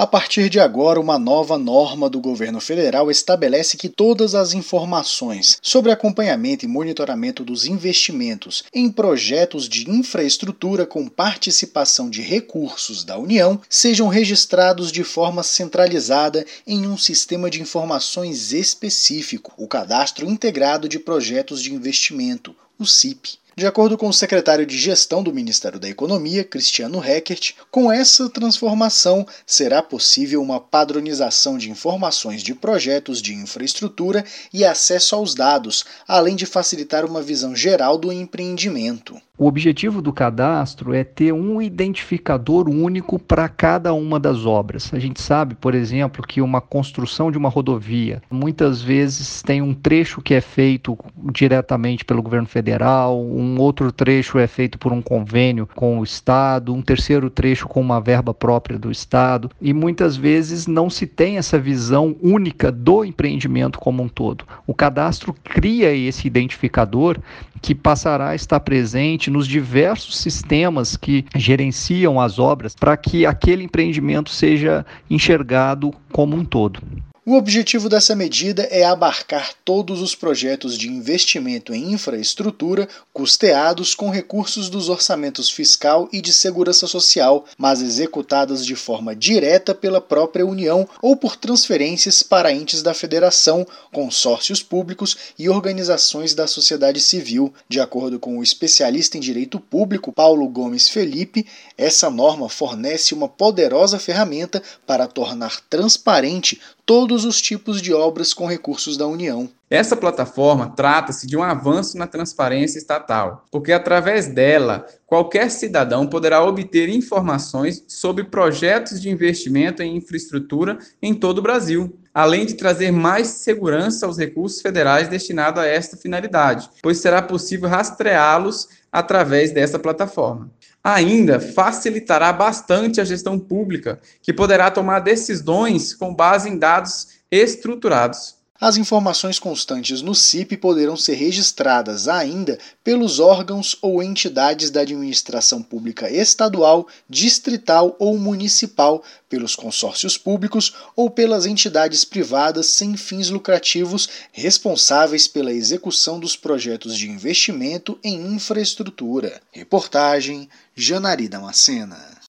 A partir de agora, uma nova norma do governo federal estabelece que todas as informações sobre acompanhamento e monitoramento dos investimentos em projetos de infraestrutura com participação de recursos da União sejam registrados de forma centralizada em um sistema de informações específico, o Cadastro Integrado de Projetos de Investimento, o CIP. De acordo com o secretário de Gestão do Ministério da Economia, Cristiano Reckert, com essa transformação será possível uma padronização de informações de projetos de infraestrutura e acesso aos dados, além de facilitar uma visão geral do empreendimento. O objetivo do cadastro é ter um identificador único para cada uma das obras. A gente sabe, por exemplo, que uma construção de uma rodovia muitas vezes tem um trecho que é feito diretamente pelo governo federal, um outro trecho é feito por um convênio com o Estado, um terceiro trecho com uma verba própria do Estado, e muitas vezes não se tem essa visão única do empreendimento como um todo. O cadastro cria esse identificador que passará a estar presente nos diversos sistemas que gerenciam as obras para que aquele empreendimento seja enxergado como um todo. O objetivo dessa medida é abarcar todos os projetos de investimento em infraestrutura custeados com recursos dos orçamentos fiscal e de segurança social, mas executadas de forma direta pela própria União ou por transferências para entes da federação, consórcios públicos e organizações da sociedade civil. De acordo com o especialista em direito público Paulo Gomes Felipe, essa norma fornece uma poderosa ferramenta para tornar transparente todos os tipos de obras com recursos da União. Essa plataforma trata-se de um avanço na transparência estatal, porque através dela, qualquer cidadão poderá obter informações sobre projetos de investimento em infraestrutura em todo o Brasil, além de trazer mais segurança aos recursos federais destinados a esta finalidade, pois será possível rastreá-los através dessa plataforma ainda facilitará bastante a gestão pública, que poderá tomar decisões com base em dados estruturados. As informações constantes no CIP poderão ser registradas ainda pelos órgãos ou entidades da administração pública estadual, distrital ou municipal, pelos consórcios públicos ou pelas entidades privadas sem fins lucrativos responsáveis pela execução dos projetos de investimento em infraestrutura. Reportagem Janari Damascena.